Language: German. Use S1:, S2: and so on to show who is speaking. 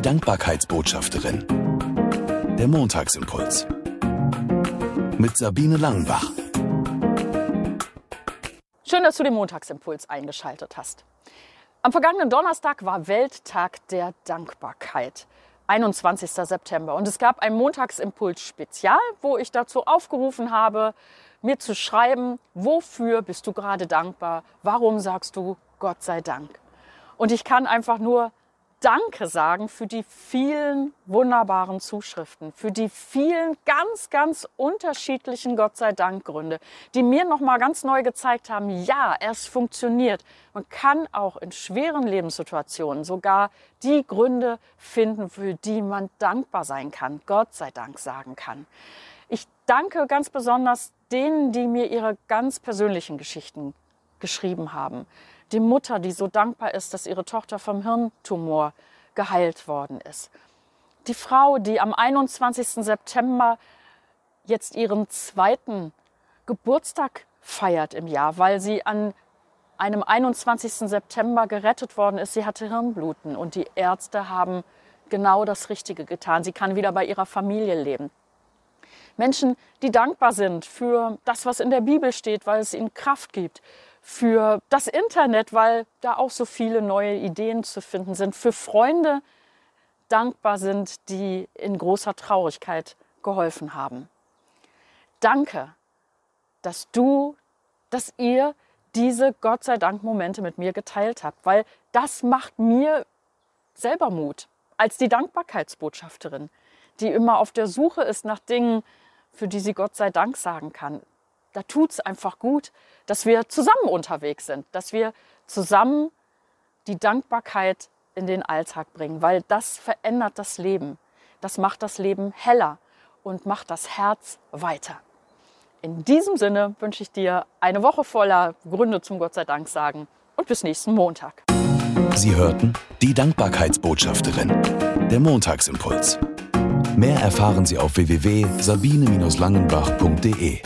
S1: Die Dankbarkeitsbotschafterin. Der Montagsimpuls. Mit Sabine Langenbach.
S2: Schön, dass du den Montagsimpuls eingeschaltet hast. Am vergangenen Donnerstag war Welttag der Dankbarkeit. 21. September. Und es gab ein Montagsimpuls Spezial, wo ich dazu aufgerufen habe, mir zu schreiben, wofür bist du gerade dankbar? Warum sagst du Gott sei Dank? Und ich kann einfach nur Danke sagen für die vielen wunderbaren Zuschriften, für die vielen ganz, ganz unterschiedlichen Gott sei Dank Gründe, die mir noch mal ganz neu gezeigt haben, ja, es funktioniert. Man kann auch in schweren Lebenssituationen sogar die Gründe finden, für die man dankbar sein kann, Gott sei Dank sagen kann. Ich danke ganz besonders denen, die mir ihre ganz persönlichen Geschichten geschrieben haben die Mutter, die so dankbar ist, dass ihre Tochter vom Hirntumor geheilt worden ist. Die Frau, die am 21. September jetzt ihren zweiten Geburtstag feiert im Jahr, weil sie an einem 21. September gerettet worden ist. Sie hatte Hirnbluten und die Ärzte haben genau das Richtige getan. Sie kann wieder bei ihrer Familie leben. Menschen, die dankbar sind für das, was in der Bibel steht, weil es ihnen Kraft gibt, für das Internet, weil da auch so viele neue Ideen zu finden sind, für Freunde dankbar sind, die in großer Traurigkeit geholfen haben. Danke, dass du, dass ihr diese Gott sei Dank Momente mit mir geteilt habt, weil das macht mir selber Mut als die Dankbarkeitsbotschafterin, die immer auf der Suche ist nach Dingen, für die sie Gott sei Dank sagen kann da tut es einfach gut, dass wir zusammen unterwegs sind, dass wir zusammen die Dankbarkeit in den Alltag bringen, weil das verändert das Leben. Das macht das Leben heller und macht das Herz weiter. In diesem Sinne wünsche ich dir eine Woche voller Gründe zum Gott sei Dank sagen und bis nächsten Montag.
S1: Sie hörten die Dankbarkeitsbotschafterin, der Montagsimpuls. Mehr erfahren Sie auf www.sabine-langenbach.de.